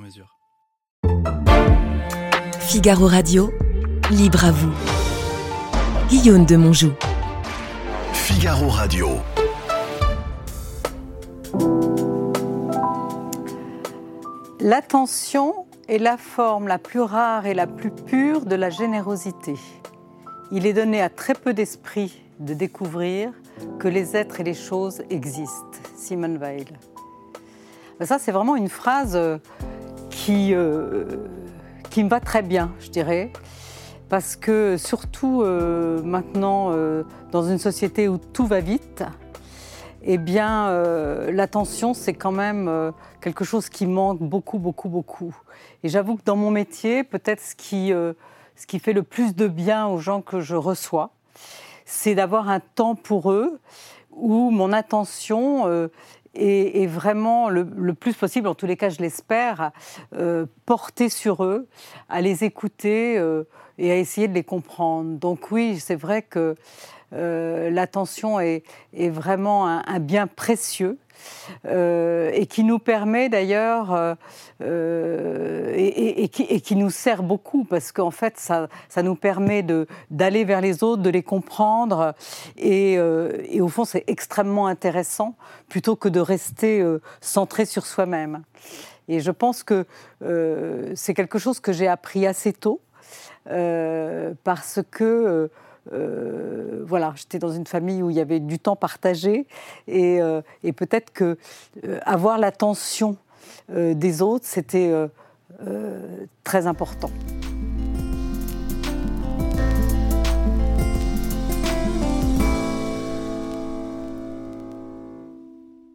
mesure. Figaro Radio, libre à vous. Guillaume de Monjou. Figaro Radio. L'attention est la forme la plus rare et la plus pure de la générosité. Il est donné à très peu d'esprits de découvrir que les êtres et les choses existent. Simone Weil. Ça, c'est vraiment une phrase euh, qui, euh, qui me va très bien, je dirais. Parce que surtout euh, maintenant, dans une société où tout va vite, eh bien, l'attention, c'est quand même quelque chose qui manque beaucoup, beaucoup, beaucoup. Et j'avoue que dans mon métier, peut-être ce qui, ce qui fait le plus de bien aux gens que je reçois, c'est d'avoir un temps pour eux où mon attention est, vraiment le, plus possible, en tous les cas je l'espère, euh, porter sur eux, à les écouter euh, et à essayer de les comprendre. Donc oui, c'est vrai que euh, l'attention est, vraiment un, bien précieux. Euh, et qui nous permet d'ailleurs euh, et, qui, nous sert beaucoup parce qu'en fait ça, ça, nous permet d'aller vers les autres, de les comprendre et, au fond c'est extrêmement intéressant plutôt que de rester centré sur soi-même. Et je pense que c'est quelque chose que j'ai appris assez tôt parce que euh, voilà, j'étais dans une famille où il y avait du temps partagé et, euh, peut-être que euh, avoir l'attention des autres, c'était très important.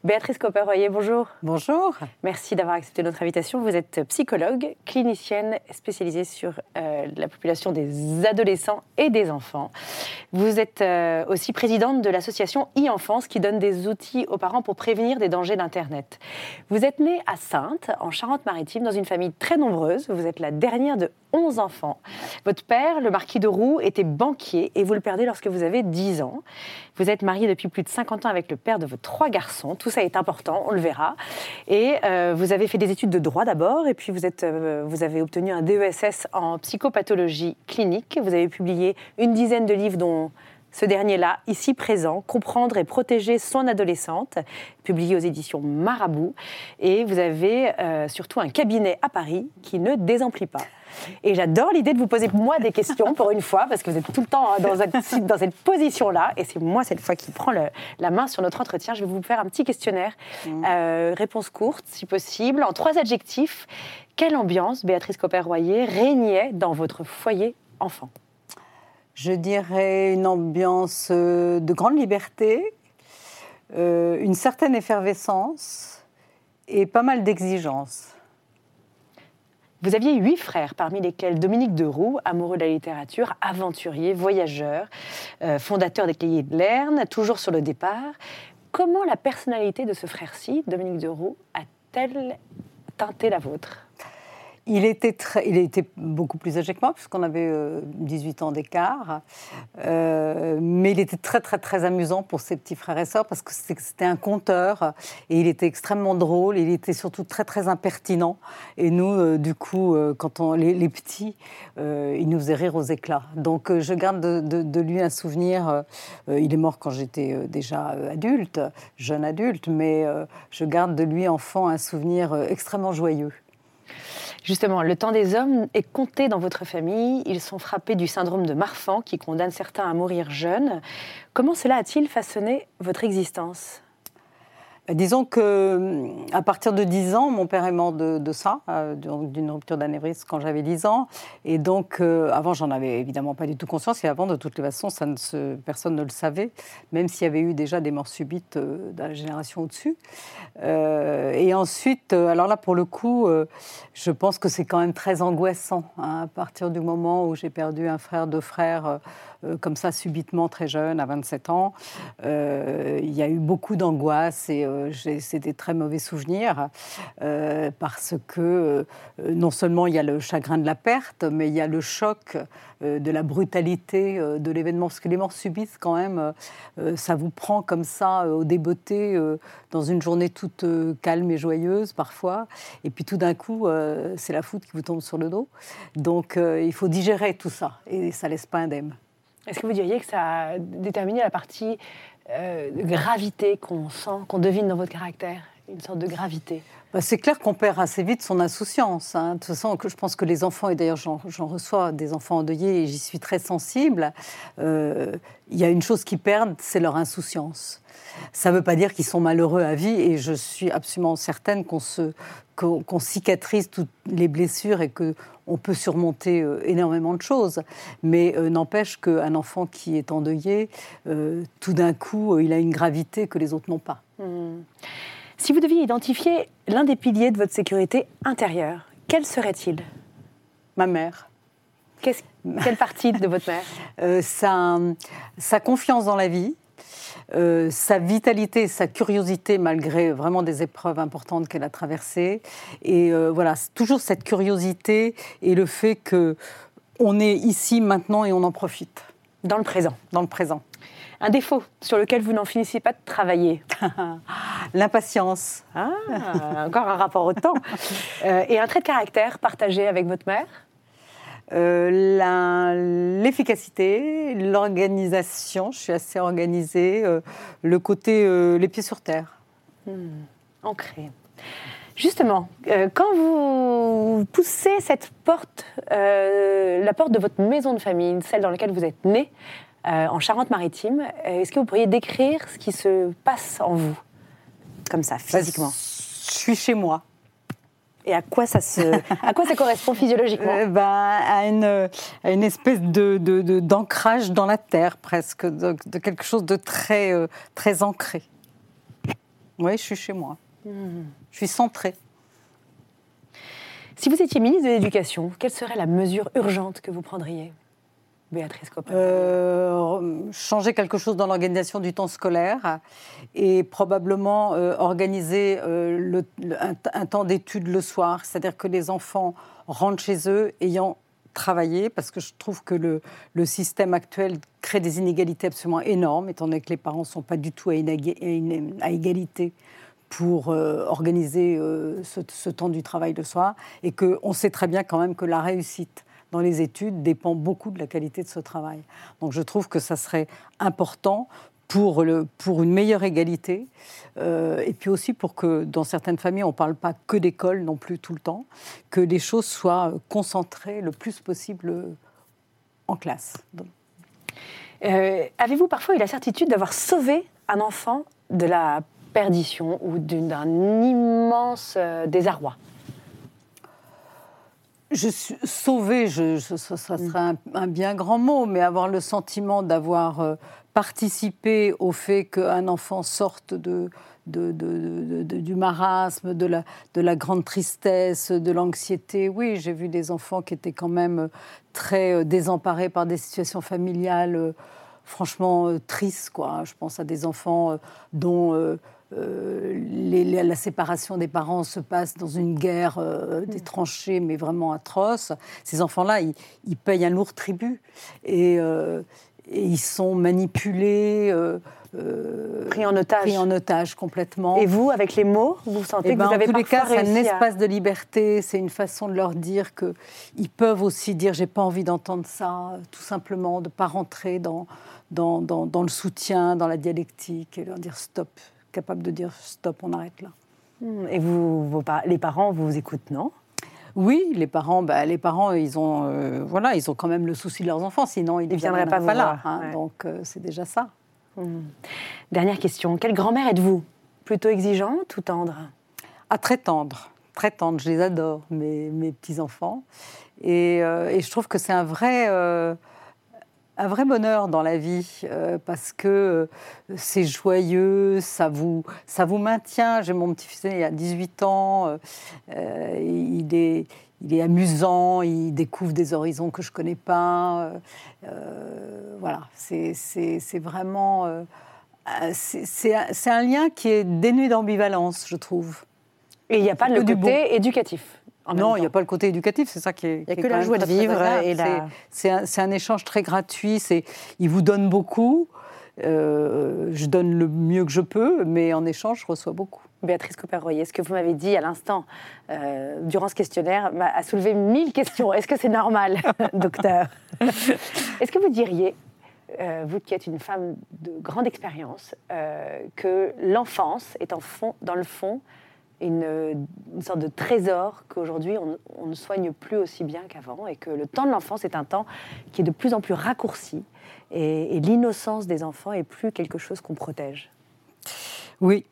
Béatrice Copper-Royer, bonjour. Bonjour. Merci d'avoir accepté notre invitation. Vous êtes psychologue, clinicienne spécialisée sur euh, la population des adolescents et des enfants. Vous êtes euh, aussi présidente de l'association e-enfance qui donne des outils aux parents pour prévenir des dangers d'Internet. Vous êtes née à Sainte, en Charente-Maritime, dans une famille très nombreuse. Vous êtes la dernière de 11 enfants. Votre père, le marquis de Roux, était banquier et vous le perdez lorsque vous avez 10 ans. Vous êtes mariée depuis plus de 50 ans avec le père de vos trois garçons. Tout ça est important, on le verra. Et euh, vous avez fait des études de droit d'abord, et puis vous, euh, vous avez obtenu un DESS en psychopathologie clinique. Vous avez publié une dizaine de livres, dont ce dernier-là, ici présent, Comprendre et protéger son adolescente, publié aux éditions Marabout. Et vous avez euh, surtout un cabinet à Paris qui ne désemplit pas. Et j'adore l'idée de vous poser moi des questions pour une fois, parce que vous êtes tout le temps hein, dans, dans cette position-là. Et c'est moi cette fois qui prends la main sur notre entretien. Je vais vous faire un petit questionnaire. Mmh. Euh, réponse courte, si possible, en trois adjectifs. Quelle ambiance, Béatrice Copper-Royer, régnait dans votre foyer enfant? Je dirais une ambiance euh, de grande liberté, euh, une certaine effervescence et pas mal d'exigences. Vous aviez huit frères, parmi lesquels Dominique de Roux, amoureux de la littérature, aventurier, voyageur, euh, fondateur des Cahiers de Lerne, toujours sur le départ. Comment la personnalité de ce frère-ci, Dominique de Roux, a-t-elle teinté la vôtre? Il était, très, il était beaucoup plus âgé que moi, puisqu'on avait 18 euh, ans d'écart. Euh, mais il était très, très, très amusant pour ses petits frères et sœurs, parce que c'était un conteur, et il était extrêmement drôle, il était surtout très, très impertinent. Et nous, euh, du coup, quand on, les, petits, il nous faisait rire aux éclats. Donc je garde de, de lui un souvenir. il est mort quand j'étais déjà adulte, jeune adulte, mais je garde de lui, enfant, un souvenir extrêmement joyeux. Justement, le temps des hommes est compté dans votre famille. Ils sont frappés du syndrome de Marfan qui condamne certains à mourir jeunes. Comment cela a-t-il façonné votre existence? Disons que à partir de 10 ans, mon père est mort de, de ça, euh, d'une rupture d'anévrisme quand j'avais 10 ans. Et donc, euh, avant, j'en avais évidemment pas du tout conscience. Et avant, de toutes les façons, personne ne le savait, même s'il y avait eu déjà des morts subites euh, dans la génération au-dessus. et ensuite, alors là, pour le coup, je pense que c'est quand même très angoissant. hein, à partir du moment où j'ai perdu un frère, deux frères, euh, comme ça subitement très jeune, à 27 ans. Euh, il y a eu beaucoup d'angoisse et euh, c'est des très mauvais souvenirs euh, parce que euh, non seulement il y a le chagrin de la perte, mais il y a le choc euh, de la brutalité de l'événement. Parce que les morts subites, quand même, ça vous prend comme ça au débeauté dans une journée toute calme et joyeuse parfois. Et puis tout d'un coup, c'est la foudre qui vous tombe sur le dos. Donc il faut digérer tout ça et ça laisse pas indemne. Est-ce que vous diriez que ça a déterminé la partie euh, gravité qu'on sent, qu'on devine dans votre caractère Une sorte de gravité Bah, c'est clair qu'on perd assez vite son insouciance. hein. De toute façon, je pense que les enfants, et d'ailleurs j'en reçois des enfants endeuillés et j'y suis très sensible, euh, il y a une chose qu'ils perdent, c'est leur insouciance. Ça ne veut pas dire qu'ils sont malheureux à vie et je suis absolument certaine qu'on se qu'on cicatrise toutes les blessures et que on peut surmonter euh, énormément de choses. Mais euh, n'empêche qu'un enfant qui est endeuillé, euh, tout d'un coup, il a une gravité que les autres n'ont pas. Hmm. Si vous deviez identifier l'un des piliers de votre sécurité intérieure, quel serait-il? Ma mère. Quelle partie de votre mère? Sa, sa confiance dans la vie, euh, sa vitalité, sa curiosité malgré vraiment des épreuves importantes qu'elle a traversées. Et euh, voilà, toujours cette curiosité et le fait que on est ici maintenant et on en profite Dans le présent. dans le présent. Un défaut sur lequel vous n'en finissez pas de travailler. L'impatience. Ah, encore un rapport au temps. Euh, et un trait de caractère partagé avec votre mère Euh, L'efficacité, l'organisation, je suis assez organisée, euh, le côté euh, les pieds sur terre. ancré. Justement, quand vous poussez cette porte, la porte de votre maison de famille, celle dans laquelle vous êtes né, en Charente-Maritime, est-ce que vous pourriez décrire ce qui se passe en vous, comme ça, physiquement? Je suis chez moi. Et à quoi ça, se, à quoi ça correspond physiologiquement Euh, ben, à, une, à une espèce de, d'ancrage dans la terre, presque, de, de quelque chose de très, euh, très ancré. Oui, je suis chez moi. Je suis centrée. Si vous étiez ministre de l'Éducation, quelle serait la mesure urgente que vous prendriez? Béatrice Copin. Euh, changer quelque chose dans l'organisation du temps scolaire et probablement euh, organiser euh, un, temps d'études le soir, c'est-à-dire que les enfants rentrent chez eux ayant travaillé, parce que je trouve que le, système actuel crée des inégalités absolument énormes, étant donné que les parents ne sont pas du tout à, égalité pour euh, organiser ce, ce temps du travail le soir, et qu'on sait très bien quand même que la réussite dans les études dépend beaucoup de la qualité de ce travail. Donc je trouve que ça serait important pour, le, pour une meilleure égalité, euh, et puis aussi pour que dans certaines familles, on ne parle pas que d'école non plus tout le temps, que les choses soient concentrées le plus possible en classe. Euh, Avez-vous parfois eu la certitude d'avoir sauvé un enfant de la perdition ou d'un immense euh, désarroi? Je suis sauvée, je, je- ça, ça serait un, un bien grand mot, mais avoir le sentiment d'avoir euh, participé au fait qu'un enfant sorte de, de- de- de- de- du marasme, de la, de la grande tristesse, de l'anxiété. Oui, j'ai vu des enfants qui étaient quand même très euh, désemparés par des situations familiales euh, franchement euh, tristes. Quoi. Je pense à des enfants euh, dont euh, les- les- la séparation des parents se passe dans une guerre euh, des tranchées, mais vraiment atroce. Ces enfants-là, ils, ils payent un lourd tribut et, euh, et ils sont manipulés, euh, Pris en otage. pris en otage complètement. Et vous, avec les mots, vous sentez Eh que ben, vous avez en tous les cas, c'est un à- espace de liberté. C'est une façon de leur dire que ils peuvent aussi dire j'ai pas envie d'entendre ça, tout simplement, de pas rentrer dans, dans, dans, dans le soutien, dans la dialectique, et leur dire stop, capable de dire stop, on arrête là. Hmm, Et vous, vos les parents vous écoutent, non? Oui, les parents, bah, les parents, ils ont, euh, voilà, ils ont quand même le souci de leurs enfants, sinon ils ne viendraient pas vous là. hein. ouais. Donc euh, c'est déjà ça. Dernière question. Quelle grand-mère êtes-vous? Plutôt exigeante ou tendre? Ah, très tendre, très tendre. Je les adore, mes, mes petits-enfants. Et, euh, et je trouve que c'est un vrai, un vrai bonheur dans la vie euh, parce que euh, c'est joyeux, ça vous, ça vous maintient. J'ai mon petit-fils, il a 18 ans, euh, il, est, il est amusant, il découvre des horizons que je ne connais pas. voilà, c'est vraiment. c'est- un, lien qui est dénué d'ambivalence, je trouve. Et il n'y a pas le côté éducatif. Non, il n'y a pas le côté éducatif, c'est ça qui est. Il y a que la joie de vivre la- C'est- un, échange très gratuit. Il vous donne beaucoup. euh, je donne le mieux que je peux, mais en échange, je reçois beaucoup. Béatrice Copper-Royer, ce que vous m'avez dit à l'instant, euh, durant ce questionnaire, m'a- a soulevé mille questions. Est-ce que c'est normal, docteur? Est-ce que vous diriez, euh, vous qui êtes une femme de grande expérience, que l'enfance est en fond, dans le fond une, sorte de trésor qu'aujourd'hui on, ne soigne plus aussi bien qu'avant et que le temps de l'enfance est un temps qui est de plus en plus raccourci et, l'innocence des enfants est plus quelque chose qu'on protège Oui,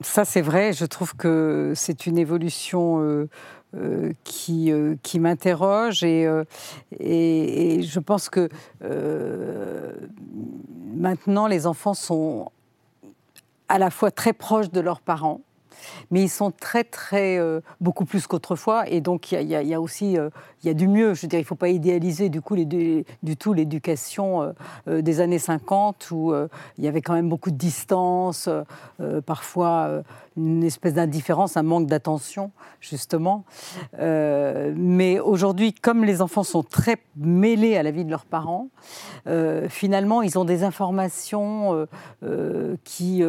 ça c'est vrai. Je trouve que c'est une évolution euh, euh, qui, euh, qui m'interroge et, et, je pense que maintenant les enfants sont à la fois très proches de leurs parents. Mais ils sont très, très, euh, beaucoup plus qu'autrefois. Et donc, il y a- aussi euh, il y a du mieux. Je veux dire, il ne faut pas idéaliser du, coup, du tout l'éducation euh, des années 50 où il y avait quand même beaucoup de distance, parfois une espèce d'indifférence, un manque d'attention, justement. Mais aujourd'hui, comme les enfants sont très mêlés à la vie de leurs parents, finalement, ils ont des informations qui,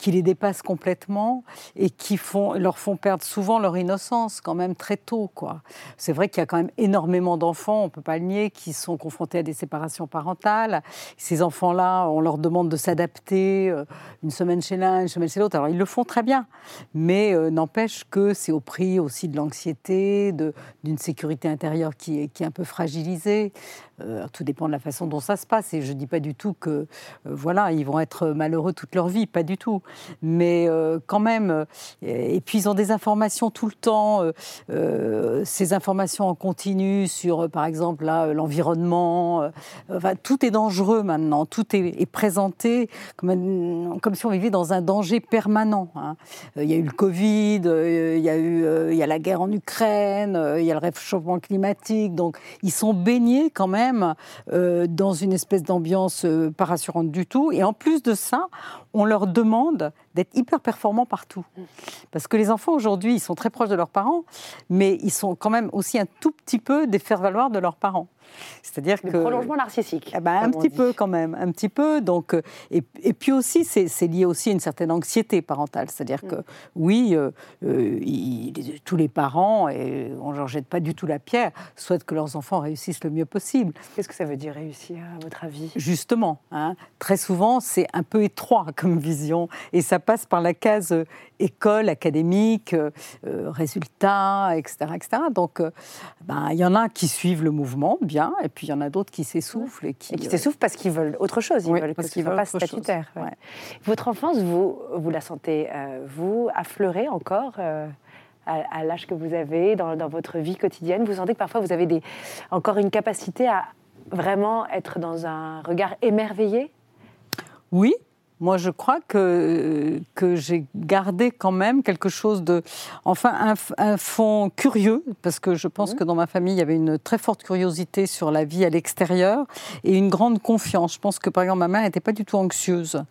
qui les dépassent complètement et qui font, leur font perdre souvent leur innocence quand même très tôt. quoi. C'est vrai qu'il y a quand même énormément d'enfants, on ne peut pas le nier, qui sont confrontés à des séparations parentales. Ces enfants-là, on leur demande de s'adapter euh, une semaine chez l'un, une semaine chez l'autre. Alors ils le font très bien, mais euh, n'empêche que c'est au prix aussi de l'anxiété, de- d'une sécurité intérieure qui est, qui est un peu fragilisée. Euh, tout dépend de la façon dont ça se passe. Et je ne dis pas du tout que, voilà, ils vont être malheureux toute leur vie, pas du tout. Mais euh, quand même, euh, et puis ils ont des informations tout le temps, euh, ces informations en continu sur, par exemple, là, l'environnement. enfin, tout est dangereux maintenant. Tout est, présenté comme, si on vivait dans un danger permanent. hein. Il y a eu le Covid, il y a eu il y a la guerre en Ukraine, il y a le réchauffement climatique. Donc, ils sont baignés quand même dans une espèce d'ambiance pas rassurante du tout. Et en plus de ça, on leur demande Holanda d'être hyper performants partout. Parce que les enfants aujourd'hui, ils sont très proches de leurs parents, mais ils sont quand même aussi un tout petit peu des faire-valoir de leurs parents. C'est-à-dire Le que prolongement narcissique. eh ben, un petit dit. peu quand même, un petit peu. Donc, euh, et, et puis aussi, c'est lié aussi à une certaine anxiété parentale. C'est-à-dire que oui, euh, euh, tous les parents, et on ne leur jette pas du tout la pierre, souhaitent que leurs enfants réussissent le mieux possible. Qu'est-ce que ça veut dire réussir, à votre avis? Justement, hein, très souvent, c'est un peu étroit comme vision, et ça passe par la case euh, école, académique, euh, euh, résultats, etc., etc. Donc, ben, il y en a qui suivent le mouvement bien, et puis il y en a d'autres qui s'essoufflent et qui, Et qui s'essoufflent parce qu'ils veulent autre chose, ils Oui, veulent parce ce qu'ils veulent pas statutaire. ouais. ouais. Votre enfance, vous, vous la sentez, euh, vous, affleurer encore euh, à, à l'âge que vous avez, dans, dans votre vie quotidienne? Vous sentez que parfois vous avez des, encore une capacité à vraiment être dans un regard émerveillé? Oui, moi je crois que, que j'ai gardé quand même quelque chose de. Enfin, un, un fond curieux, parce que je pense que dans ma famille, il y avait une très forte curiosité sur la vie à l'extérieur et une grande confiance. Je pense que par exemple, ma mère n'était pas du tout anxieuse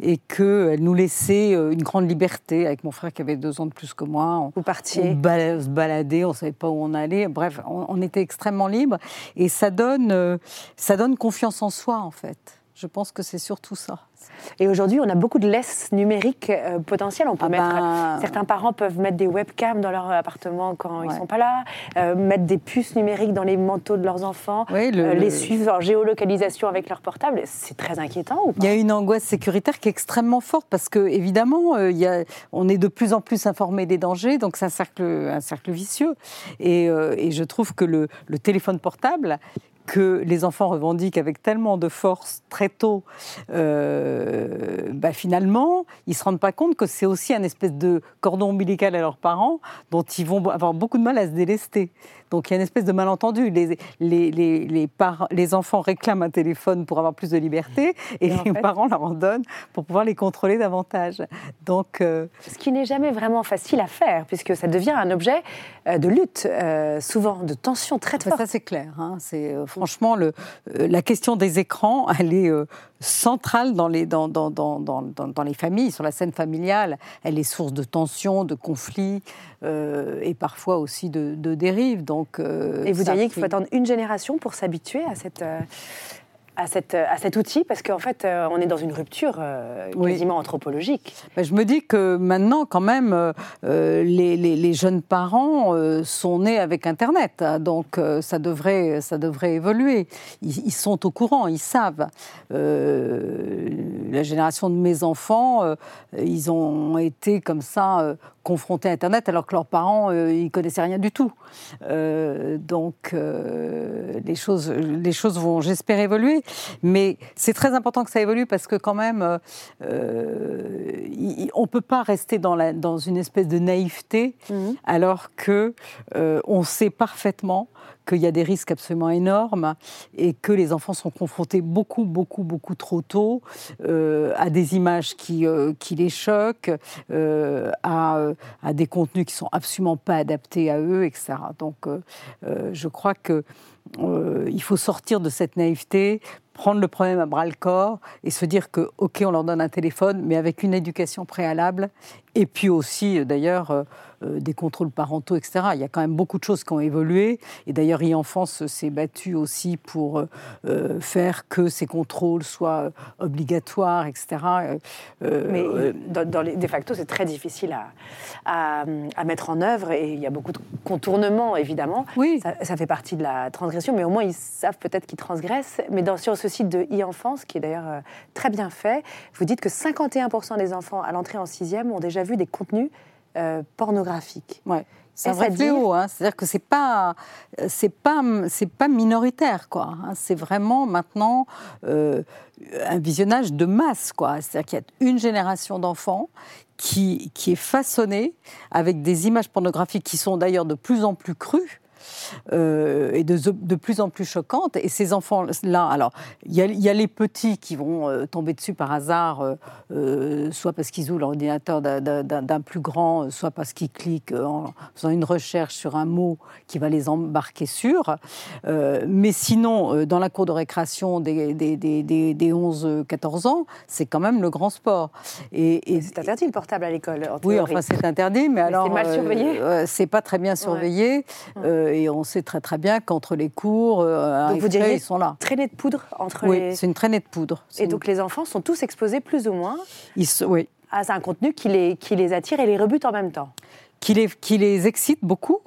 et qu'elle nous laissait euh, une grande liberté avec mon frère qui avait deux ans de plus que moi. On- Vous on partiez bala- se baladait, on savait pas où on allait. Bref, on, on était extrêmement libre et ça donne, euh, ça donne confiance en soi en fait. Je pense que c'est surtout ça. Et aujourd'hui, on a beaucoup de laisses numériques euh, potentielles. On peut Ah mettre. ben- Certains parents peuvent mettre des webcams dans leur appartement quand ils Ouais. sont pas là, euh, mettre des puces numériques dans les manteaux de leurs enfants, Oui, le- euh, les le- suivre en géolocalisation avec leur portable. C'est très inquiétant ou pas? Il y a une angoisse sécuritaire qui est extrêmement forte parce que évidemment, euh, il y a, on est de plus en plus informé des dangers, donc c'est un cercle, un cercle vicieux. Et, euh, et je trouve que le, le téléphone portable que les enfants revendiquent avec tellement de force très tôt, euh, bah, finalement, ils ne se rendent pas compte que c'est aussi un espèce de cordon ombilical à leurs parents dont ils vont avoir beaucoup de mal à se délester. Donc il y a une espèce de malentendu. Les, les, les, les enfants réclament un téléphone pour avoir plus de liberté et, les parents leur en donnent pour pouvoir les contrôler davantage. Donc, euh, Ce qui n'est jamais vraiment facile à faire, puisque ça devient un objet euh, de lutte, souvent de tension très forte. Ça c'est clair. Hein. C'est franchement le, la question des écrans, elle est centrale dans les, dans, dans, dans, dans, les familles, sur la scène familiale. Elle est source de tensions, de conflits euh, et parfois aussi de, de dérives. Donc, euh, et vous diriez qu'il faut attendre une génération pour s'habituer à cette, euh, à, cette, à cet outil Parce qu'en fait, euh, on est dans une rupture euh, quasiment anthropologique. Ben, je me dis que maintenant, quand même, euh, les, les, jeunes parents sont nés avec Internet. Hein, donc, ça, devrait, ça devrait évoluer. Ils, sont au courant, ils savent. la génération de mes enfants, ils ont été comme ça confrontés à Internet alors que leurs parents, ils connaissaient rien du tout. donc, les, choses, les choses vont, j'espère, évoluer. Mais c'est très important que ça évolue parce que quand même, euh, euh, on ne peut pas rester dans, la, dans, une espèce de naïveté mhm. alors que euh, on sait parfaitement qu'il y a des risques absolument énormes et que les enfants sont confrontés beaucoup, beaucoup, beaucoup trop tôt à des images qui, qui les choquent, à, à, des contenus qui sont absolument pas adaptés à eux, etc. Donc, je crois que il faut sortir de cette naïveté prendre le problème à bras le corps et se dire que, OK, on leur donne un téléphone, mais avec une éducation préalable, et puis aussi, d'ailleurs, euh, euh, des contrôles parentaux, etc. Il y a quand même beaucoup de choses qui ont évolué. Et d'ailleurs, e-enfance s'est battu aussi pour euh, faire que ces contrôles soient obligatoires, etc. Mais dans, les, de facto, c'est très difficile à, à, mettre en œuvre et il y a beaucoup de contournements, évidemment. Oui. Ça, fait partie de la transgression, mais au moins, ils savent peut-être qu'ils transgressent. Mais dans, sur ce site de e-enfance, qui est d'ailleurs très bien fait, vous dites que 51% des enfants à l'entrée en sixième ont déjà vu des contenus euh, pornographique. Ouais. C'est un vrai fléau, hein. c'est-à-dire que c'est pas, c'est pas, c'est pas minoritaire, quoi. Hein. C'est vraiment maintenant euh, un visionnage de masse, quoi. C'est-à-dire qu'il y a une génération d'enfants qui, qui est façonnée avec des images pornographiques qui sont d'ailleurs de plus en plus crues. Euh, et de, de, plus en plus choquantes. Et ces enfants-là, alors, il y, y, a les petits qui vont euh, tomber dessus par hasard, euh, soit parce qu'ils ouvrent l'ordinateur d'un plus grand, soit parce qu'ils cliquent en faisant une recherche sur un mot qui va les embarquer sur. mais sinon, dans la cour de récréation des, des, des, des 11-14 ans, c'est quand même le grand sport. Et, c'est interdit le portable à l'école. Oui, enfin c'est interdit, mais, alors c'est mal surveillé. c'est pas très bien surveillé et on sait très très bien qu'entre les cours, euh, donc vous diriez ils sont là. Traînée de poudre entre oui, les. c'est une traînée de poudre. Et donc les enfants sont tous exposés plus ou moins. Ils, oui. À un contenu qui les, qui les attire et les rebute en même temps. Qui les, qui les excite beaucoup.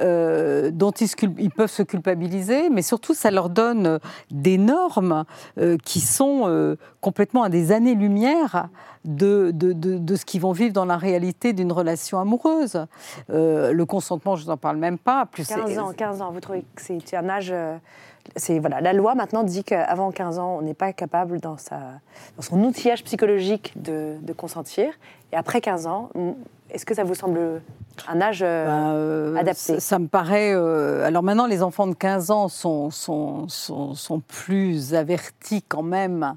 Euh, dont ils, ils, peuvent se culpabiliser, mais surtout ça leur donne des normes euh, qui sont complètement à des années-lumière de, de, de, ce qu'ils vont vivre dans la réalité d'une relation amoureuse. Euh, le consentement, je n'en parle même pas. Plus 15 ans, 15 ans, vous trouvez que c'est un âge... Euh, c'est voilà, la loi maintenant dit qu'avant 15 ans, on n'est pas capable dans, sa, dans son outillage psychologique de, de consentir. Et après 15 ans, est-ce que ça vous semble un âge euh, ben, euh, adapté ça, me paraît. Euh, alors maintenant, les enfants de 15 ans sont, sont, sont, plus avertis quand même,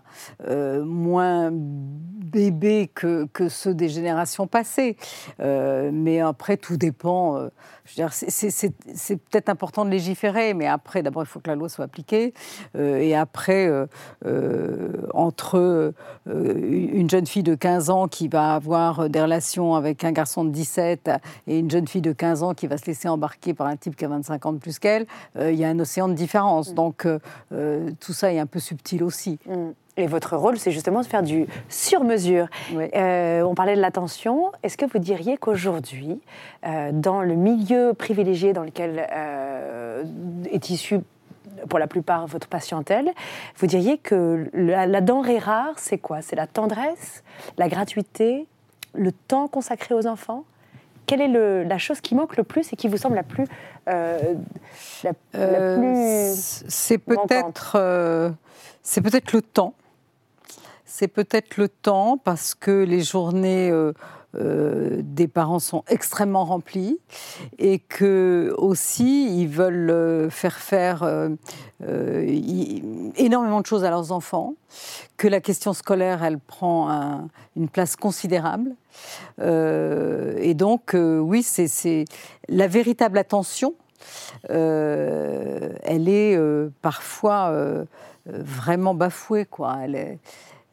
moins bébés que, que, ceux des générations passées. mais après, tout dépend. C'est peut-être important de légiférer, mais après, d'abord, il faut que la loi soit appliquée. et après, entre une jeune fille de 15 ans qui va avoir des relations avec un garçon de 17 et une jeune fille de 15 ans qui va se laisser embarquer par un type qui a 25 ans de plus qu'elle, euh, il y a un océan de différence. Mm. Donc euh, euh, tout ça est un peu subtil aussi. Mm. Et votre rôle, c'est justement de faire du sur-mesure. on parlait de l'attention. Est-ce que vous diriez qu'aujourd'hui, dans le milieu privilégié dans lequel est issue pour la plupart votre patientèle, vous diriez que la, la denrée rare, c'est quoi? C'est la tendresse, la gratuité, le temps consacré aux enfants? Quelle est le- la chose qui manque le plus et qui vous semble la plus, euh, la, la Euh, plus c'est peut-être euh, c'est peut-être le temps. C'est peut-être le temps parce que les journées euh, euh, des parents sont extrêmement remplies et que aussi ils veulent euh, faire faire énormément de choses à leurs enfants, que la question scolaire elle prend un- une place considérable et donc oui c'est la véritable attention elle est parfois vraiment bafouée. Quoi.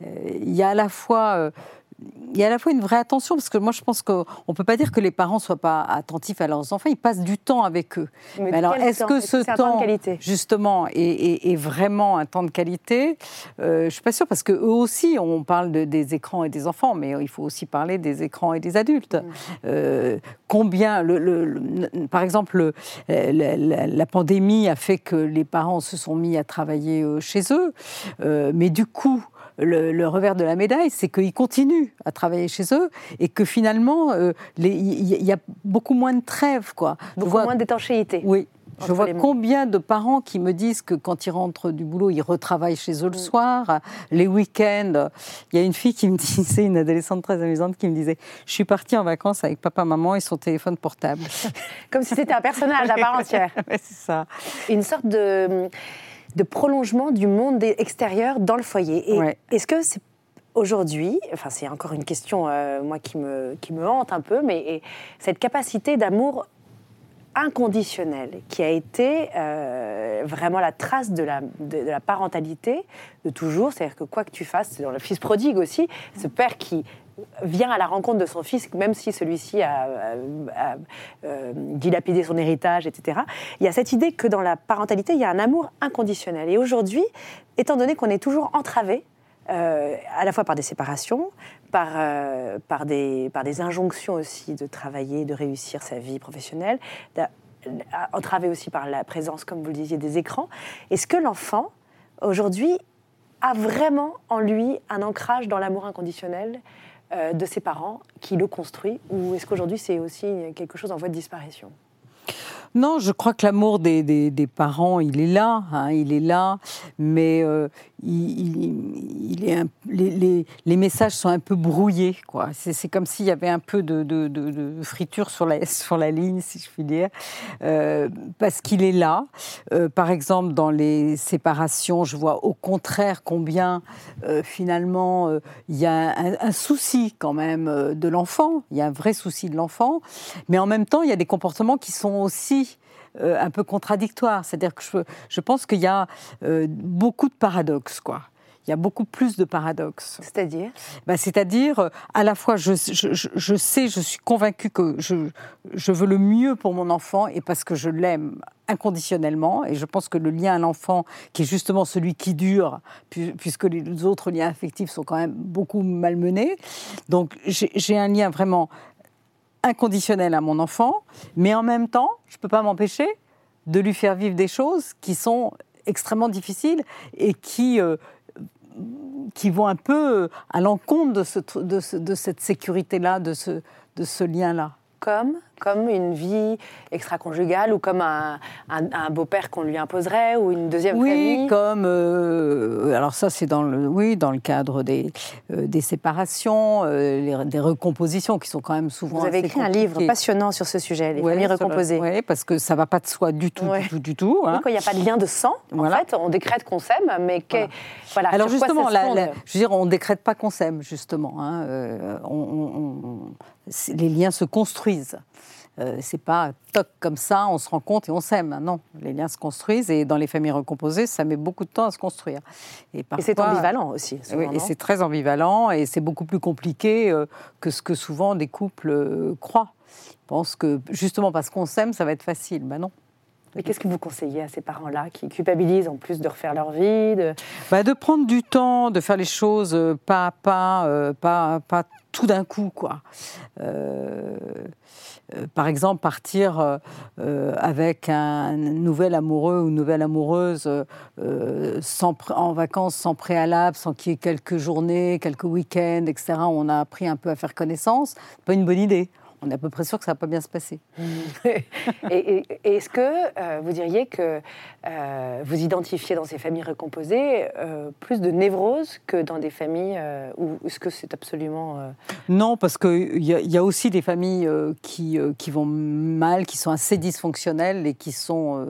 Il y a à la fois. euh, il y a à la fois une vraie attention, parce que moi je pense qu'on ne peut pas dire que les parents ne soient pas attentifs à leurs enfants, ils passent du temps avec eux. Mais Mais alors est-ce que ce un temps de temps, qualité? justement, est, est- est vraiment un temps de qualité? Euh, Je ne suis pas sûre, parce qu'eux aussi, on parle de- des écrans et des enfants, mais il faut aussi parler des écrans et des adultes. Mm. Euh, combien, le, le- le- par exemple, le- la, la- la pandémie a fait que les parents se sont mis à travailler euh, chez eux, Euh, mais du coup, le, le revers de la médaille, c'est qu'ils continuent à travailler chez eux et que finalement, euh, il y, a beaucoup moins de trêves. Quoi. Beaucoup vois- moins d'étanchéité. oui. Je vois combien de parents qui me disent que quand ils rentrent du boulot, ils retravaillent chez eux le Mm. soir, les week-ends. Il y a une fille qui me disait, une adolescente très amusante, qui me disait Je suis partie en vacances avec papa, maman et son téléphone portable. Comme si c'était un personnage à part entière. C'est ça. Une sorte de, de prolongement du monde extérieur dans le foyer. Et Ouais. est-ce que c'est aujourd'hui, enfin c'est encore une question euh, moi qui me, qui me hante un peu, mais et cette capacité d'amour inconditionnel qui a été euh, vraiment la trace de la, de, de la parentalité de toujours, c'est-à-dire que quoi que tu fasses, c'est dans le fils prodigue aussi, ce père qui vient à la rencontre de son fils, même si celui-ci a, euh, dilapidé son héritage, etc. Il y a cette idée que dans la parentalité, il y a un amour inconditionnel. Et aujourd'hui, étant donné qu'on est toujours entravé, euh, à la fois par des séparations, par, euh, par, des, par des injonctions aussi de travailler, de réussir sa vie professionnelle, entravé aussi par la présence, comme vous le disiez, des écrans. Est-ce que l'enfant, aujourd'hui, a vraiment en lui un ancrage dans l'amour inconditionnel? De ses parents qui le construit Ou est-ce qu'aujourd'hui, c'est aussi quelque chose en voie de disparition? Non, je crois que l'amour des parents, il est là, hein, il est là, mais euh, il, les, messages sont un peu brouillés, quoi. C'est comme s'il y avait un peu de, friture sur la, sur la ligne, si je puis dire, Euh, parce qu'il est là. Euh, par exemple, dans les séparations, je vois au contraire combien euh, finalement il y a un, un souci quand même de l'enfant, il y a un vrai souci de l'enfant, mais en même temps, il y a des comportements qui sont aussi euh, un peu contradictoires. C'est-à-dire que je, je pense qu'il y a euh, beaucoup de paradoxes, quoi. Il y a beaucoup plus de paradoxes. C'est-à-dire? Bah, C'est-à-dire, euh, à la fois, je, je- je- je sais, je suis convaincue que je, veux le mieux pour mon enfant et parce que je l'aime inconditionnellement. Et je pense que le lien à l'enfant, qui est justement celui qui dure, pu- puisque les autres liens affectifs sont quand même beaucoup malmenés. Donc, j'ai un lien vraiment inconditionnel à mon enfant, mais en même temps, je ne peux pas m'empêcher de lui faire vivre des choses qui sont extrêmement difficiles et qui, euh, qui vont un peu à l'encontre de, de cette sécurité-là, de ce, de ce lien-là. comme, comme une vie extra-conjugale ou comme un, un- un beau-père qu'on lui imposerait ou une deuxième Oui, famille comme euh, alors ça c'est dans le oui dans le cadre des euh, des séparations, euh, les- des recompositions qui sont quand même souvent. Vous avez écrit un livre passionnant sur ce sujet, les Ouais, familles recomposées. ouais, parce que ça va pas de soi du tout, Ouais. du tout, du tout. hein. Oui, quand il n'y a pas de lien de sang, Voilà. en fait, on décrète qu'on s'aime, mais que, voilà. Alors sur quoi justement, ça la- la- je veux dire, on décrète pas qu'on s'aime justement. hein, on- on- on- c'est- les liens se construisent. Euh, c'est pas toc comme ça, on se rend compte et on s'aime. Non, les liens se construisent et dans les familles recomposées, ça met beaucoup de temps à se construire. Et parfois- c'est ambivalent aussi. souvent, Oui, et c'est très ambivalent et c'est beaucoup plus compliqué euh, que ce que souvent des couples euh, croient. Ils pensent que justement parce qu'on s'aime, ça va être facile. Ben non. Mais qu'est-ce que vous conseillez à ces parents-là qui culpabilisent en plus de refaire leur vie de... Bah, de prendre du temps, de faire les choses euh, pas à pas, euh, pas, pas tout d'un coup, quoi. Euh, par exemple, partir avec un nouvel amoureux ou une nouvelle amoureuse sans, en vacances sans préalable, sans qu'il y ait quelques journées, quelques week-ends, etc. on a appris un peu à faire connaissance, pas une bonne idée. On est à peu près sûr que ça va pas bien se passer. et, et- et est-ce que euh, vous diriez que euh, vous identifiez dans ces familles recomposées euh, plus de névrose que dans des familles où est-ce que c'est absolument Non, parce qu'il y, y a aussi des familles qui, qui vont mal, qui sont assez dysfonctionnelles et qui, sont,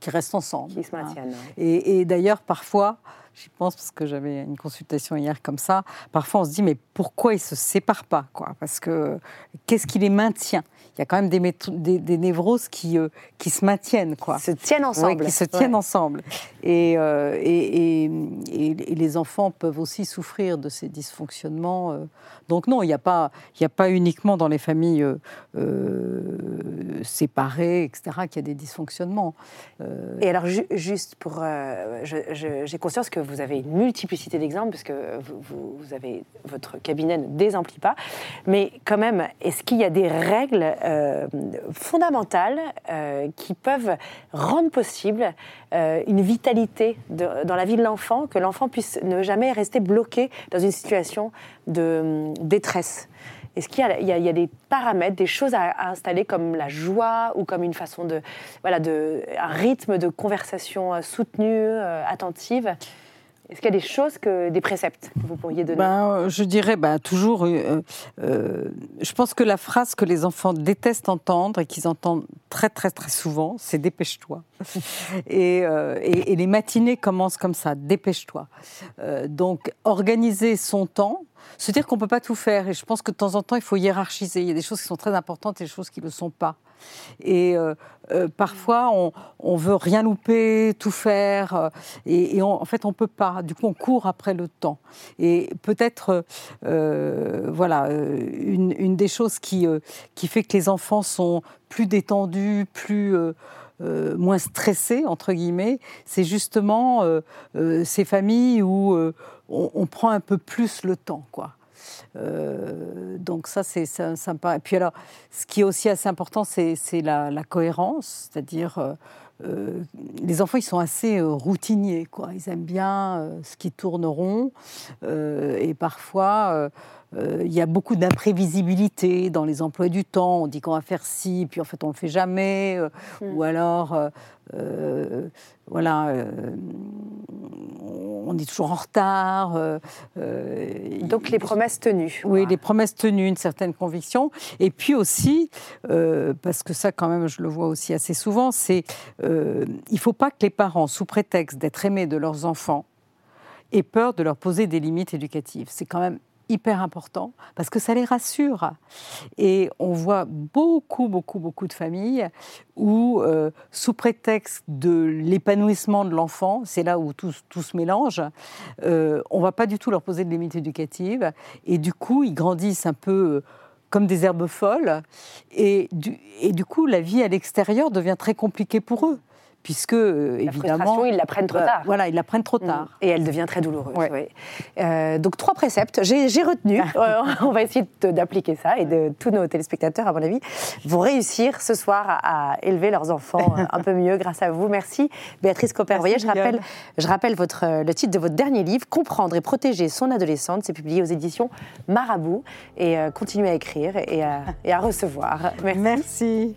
qui restent ensemble. qui se hein. maintiennent Et, et d'ailleurs, parfois, j'y pense parce que j'avais une consultation hier comme ça, parfois on se dit, mais pourquoi ils se séparent pas quoi? Parce que qu'est-ce qui les maintient? Il y a quand même des, métho- des, des névroses qui, euh, qui se maintiennent. Quoi. Se tiennent ensemble. Ouais, qui se tiennent Ouais. ensemble. Et, euh, et, et- et- et les enfants peuvent aussi souffrir de ces dysfonctionnements. euh. Donc non, il n'y a, pas- il y a pas uniquement dans les familles euh, séparées, etc., qu'il y a des dysfonctionnements. Et alors, ju- juste pour. J'ai conscience que vous avez une multiplicité d'exemples, parce que vous, vous- vous avez, votre cabinet ne désemplit pas. Mais quand même, est-ce qu'il y a des règles euh, fondamentales euh, qui peuvent rendre possible euh, une vitalité dans la vie de l'enfant, que l'enfant puisse ne jamais rester bloqué dans une situation de hum, détresse. Est-ce qu'il y y y a des paramètres, des choses à, installer comme la joie ou comme une façon de, voilà, de, un rythme de conversation soutenue, euh, attentive Est-ce qu'il y a des choses, des préceptes que vous pourriez donner? Ben, euh, je dirais ben, toujours, euh, euh, je pense que la phrase que les enfants détestent entendre et qu'ils entendent très très très souvent, c'est dépêche-toi. et, et- les matinées commencent comme ça, dépêche-toi. Donc organiser son temps, se dire qu'on ne peut pas tout faire. Et je pense que de temps en temps, il faut hiérarchiser. Il y a des choses qui sont très importantes et des choses qui ne le sont pas. Et euh, euh, parfois, on, on veut rien louper, tout faire, euh, et, en fait, on peut pas. Du coup, on court après le temps. Et peut-être, voilà, une, des choses qui, fait que les enfants sont plus détendus, plus moins stressés entre guillemets, c'est justement ces familles où on, on prend un peu plus le temps, quoi. Euh, donc ça, c'est paraît. Et puis alors, ce qui est aussi assez important, c'est la, la cohérence, c'est-à-dire euh, euh, les enfants, ils sont assez euh, routiniers, quoi. Ils aiment bien euh, ce qui tourne rond, et parfois. il y a beaucoup d'imprévisibilité dans les emplois du temps. On dit qu'on va faire ci, puis en fait on le fait jamais. Mm. Ou alors, voilà, on est toujours en retard. euh, euh, Donc les promesses tenues. oui, les promesses tenues, une certaine conviction. Et puis aussi, euh, parce que ça quand même, je le vois aussi assez souvent, c'est il ne faut pas que les parents, sous prétexte d'être aimés de leurs enfants, aient peur de leur poser des limites éducatives. C'est quand même hyper important parce que ça les rassure. Et on voit beaucoup, beaucoup, beaucoup de familles où, euh, sous prétexte de l'épanouissement de l'enfant, c'est là où tout, tout se mélange, euh, on ne va pas du tout leur poser de limites éducatives. Et du coup, ils grandissent un peu euh, comme des herbes folles. Et du, et du coup, la vie à l'extérieur devient très compliquée pour eux. Puisque, euh, La évidemment. frustration, ils la prennent trop bah, tard. Voilà, ils la prennent trop Mm. tard. Et elle devient très douloureuse. Ouais. Euh, donc trois préceptes, j'ai retenu. Euh, on va essayer d'appliquer ça et de tous nos téléspectateurs, à mon avis, vont réussir ce soir à, à élever leurs enfants un peu mieux grâce à vous. Merci Béatrice Copper-Voyer. Je rappelle, je rappelle votre, le titre de votre dernier livre, Comprendre et protéger son adolescente. C'est publié aux éditions Marabout. Et continuez à écrire et à, et à recevoir. Merci. Merci.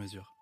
mesure.